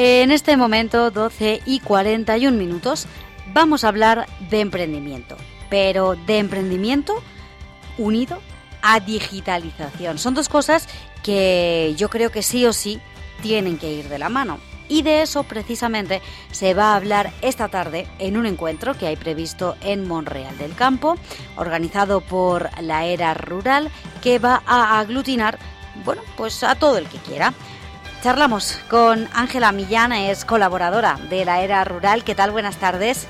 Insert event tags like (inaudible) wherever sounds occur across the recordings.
En este momento, 12 y 41 minutos, vamos a hablar de emprendimiento, pero de emprendimiento unido a digitalización. Son dos cosas que yo creo que sí o sí tienen que ir de la mano. Y de eso precisamente se va a hablar esta tarde en un encuentro que hay previsto en Monreal del Campo, organizado por la Era Rural, que va a aglutinar, bueno, pues a todo el que quiera. Charlamos con Ángela Millán, es colaboradora de la Era Rural. ¿Qué tal? Buenas tardes.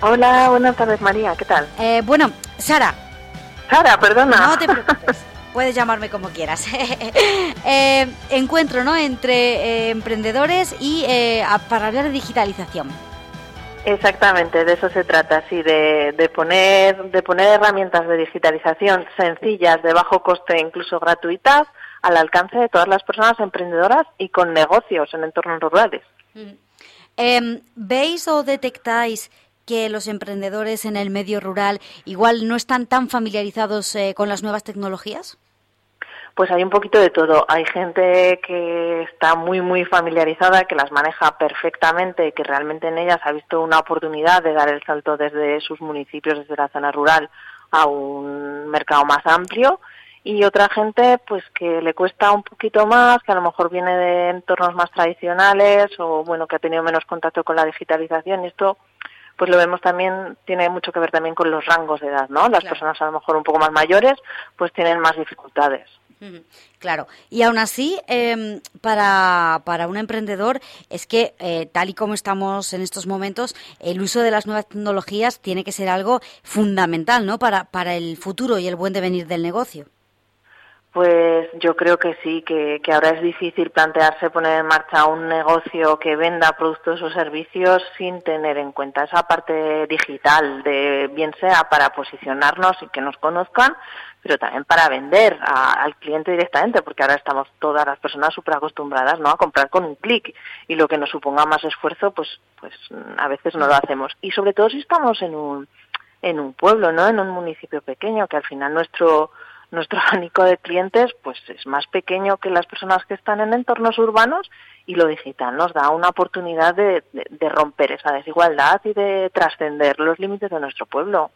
Hola, buenas tardes María, ¿qué tal? Eh, bueno, Sara. Sara, perdona. No te (laughs) preocupes. Puedes llamarme como quieras. (laughs) Eh, encuentro, ¿no? Entre eh, emprendedores y para hablar de digitalización. Exactamente, de eso se trata, sí, de, de, poner, de poner herramientas de digitalización sencillas, de bajo coste, incluso gratuitas, al alcance de todas las personas emprendedoras y con negocios en entornos rurales. Mm. Em, ¿Veis o detectáis que los emprendedores en el medio rural igual no están tan familiarizados eh, con las nuevas tecnologías? Pues hay un poquito de todo. Hay gente que está muy, muy familiarizada, que las maneja perfectamente, que realmente en ellas ha visto una oportunidad de dar el salto desde sus municipios, desde la zona rural, a un mercado más amplio y otra gente pues que le cuesta un poquito más, que a lo mejor viene de entornos más tradicionales o bueno, que ha tenido menos contacto con la digitalización y esto pues lo vemos también, tiene mucho que ver también con los rangos de edad, ¿no? Las personas a lo mejor un poco más mayores pues tienen más dificultades. Claro, y aún así, em, para, para, un emprendedor, es que eh, tal y como estamos en estos momentos, el uso de las nuevas tecnologías tiene que ser algo fundamental, ¿no? Para, para el futuro y el buen devenir del negocio. Pues yo creo que sí, que, ahora es difícil plantearse poner en marcha un negocio que venda productos o servicios sin tener en cuenta esa parte digital, de bien sea para posicionarnos y que nos conozcan, pero también para vender al cliente directamente, porque ahora estamos todas las personas súper acostumbradas ¿no? a comprar con un clic y lo que nos suponga más esfuerzo, pues, pues a veces no lo hacemos. Y sobre todo si estamos en un, en un pueblo, ¿no? en un municipio pequeño, que al final nuestro nuestro (laughs) abanico de clientes pues es más pequeño que las personas que están en entornos urbanos y lo digital nos da una oportunidad de, romper esa desigualdad y de trascender los límites de nuestro pueblo.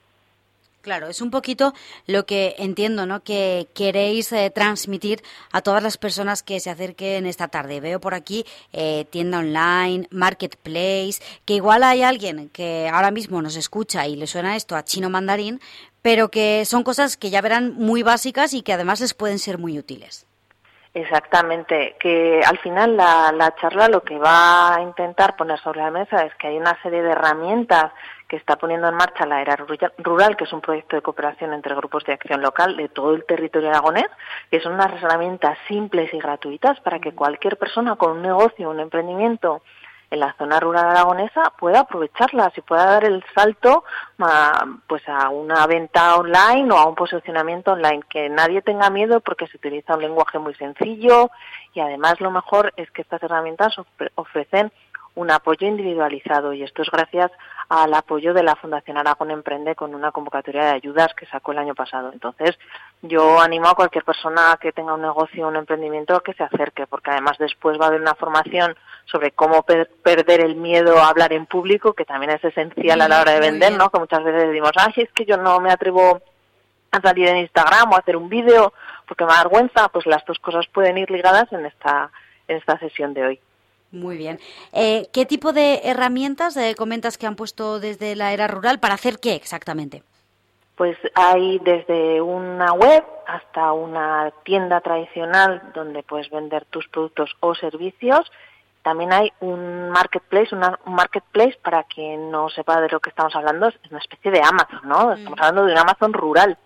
Claro, es un poquito lo que entiendo, ¿no? Que queréis eh, transmitir a todas las personas que se acerquen esta tarde. Veo por aquí eh, tienda online, marketplace, que igual hay alguien que ahora mismo nos escucha y le suena esto a chino mandarín, pero que son cosas que ya verán muy básicas y que además les pueden ser muy útiles. Exactamente, que al final la, la, charla lo que va a intentar poner sobre la mesa es que hay una serie de herramientas que está poniendo en marcha la Era Rural, que es un proyecto de cooperación entre grupos de acción local de todo el territorio aragonés, que son unas herramientas simples y gratuitas para que cualquier persona con un negocio, un emprendimiento, en la zona rural aragonesa pueda aprovecharlas y pueda dar el salto a, pues a una venta online o a un posicionamiento online que nadie tenga miedo porque se utiliza un lenguaje muy sencillo y además lo mejor es que estas herramientas ofrecen un apoyo individualizado y esto es gracias al apoyo de la Fundación Aragón Emprende con una convocatoria de ayudas que sacó el año pasado. Entonces, yo animo a cualquier persona que tenga un negocio un emprendimiento a que se acerque, porque además después va a haber una formación sobre cómo perder el miedo a hablar en público, que también es esencial a la hora de vender, ¿no? Que muchas veces decimos, ay, es que yo no me atrevo a salir en Instagram o a hacer un vídeo porque me da vergüenza, pues las dos cosas pueden ir ligadas en esta, en esta sesión de hoy. Muy bien. Eh, ¿Qué tipo de herramientas eh, comentas que han puesto desde la era rural para hacer qué exactamente? Pues hay desde una web hasta una tienda tradicional donde puedes vender tus productos o servicios. También hay un marketplace, un marketplace para quien no sepa de lo que estamos hablando, es una especie de Amazon, ¿no? Mm. Estamos hablando de un Amazon rural,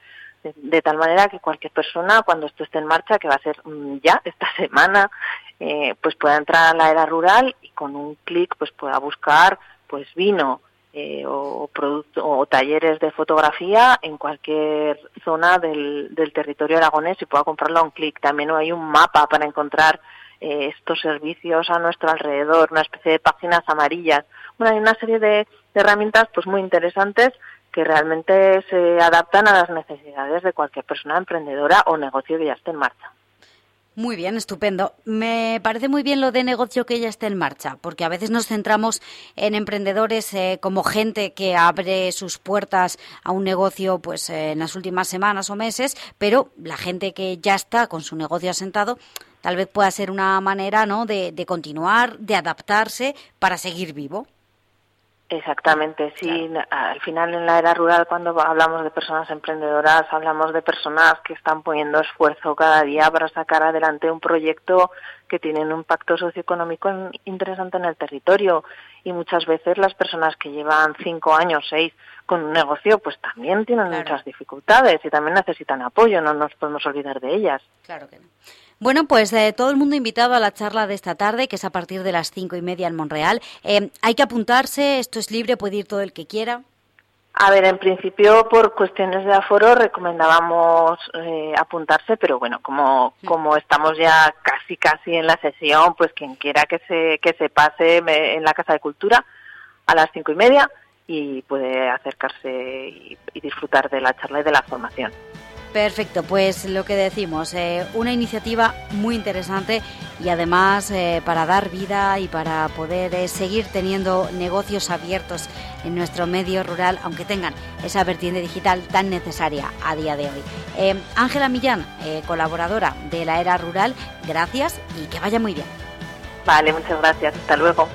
de, tal manera que cualquier persona, cuando esto esté en marcha, que va a ser mm, ya (laughs) esta semana, eh, pues pueda entrar a la era rural y con un clic pues pueda buscar pues vino eh, o, producto, o talleres de fotografía en cualquier zona del, del territorio aragonés y pueda comprarlo a un clic. También hay un mapa para encontrar eh, estos servicios a nuestro alrededor, una especie de páginas amarillas. Bueno, hay una serie de, de herramientas pues muy interesantes que realmente se adaptan a las necesidades de cualquier persona emprendedora o negocio que ya esté en marcha. Muy bien, estupendo. Me parece muy bien lo de negocio que ya esté en marcha, porque a veces nos centramos en emprendedores eh, como gente que abre sus puertas a un negocio pues eh, en las últimas semanas o meses, pero la gente que ya está con su negocio asentado tal vez pueda ser una manera ¿no? de, de continuar, de adaptarse para seguir vivo. Exactamente, sí. Al final en la era rural, cuando hablamos de personas emprendedoras, hablamos de personas que están poniendo esfuerzo cada día para sacar adelante un proyecto que tiene un impacto socioeconómico interesante en el territorio. Y muchas veces las personas que llevan cinco años, seis, con un negocio, pues también tienen muchas dificultades y también necesitan apoyo, no nos podemos olvidar de ellas. Claro que no. Bueno, pues eh, todo el mundo invitado a la charla de esta tarde, que es a partir de las cinco y media en Monreal. Eh, hay que apuntarse, esto es libre, puede ir todo el que quiera. A ver, en principio por cuestiones de aforo recomendábamos eh, apuntarse, pero bueno, como, mm. como estamos ya casi casi en la sesión, pues quien quiera que se, que se pase en la Casa de Cultura a las cinco y media y puede acercarse y disfrutar de la charla y de la formación. Perfecto, pues lo que decimos, eh, una iniciativa muy interesante y además eh, para dar vida y para poder eh, seguir teniendo negocios abiertos en nuestro medio rural, aunque tengan esa vertiente digital tan necesaria a día de hoy. Ángela Millán, colaboradora de la Era Rural, gracias y que vaya muy bien. Vale, muchas gracias. Hasta luego.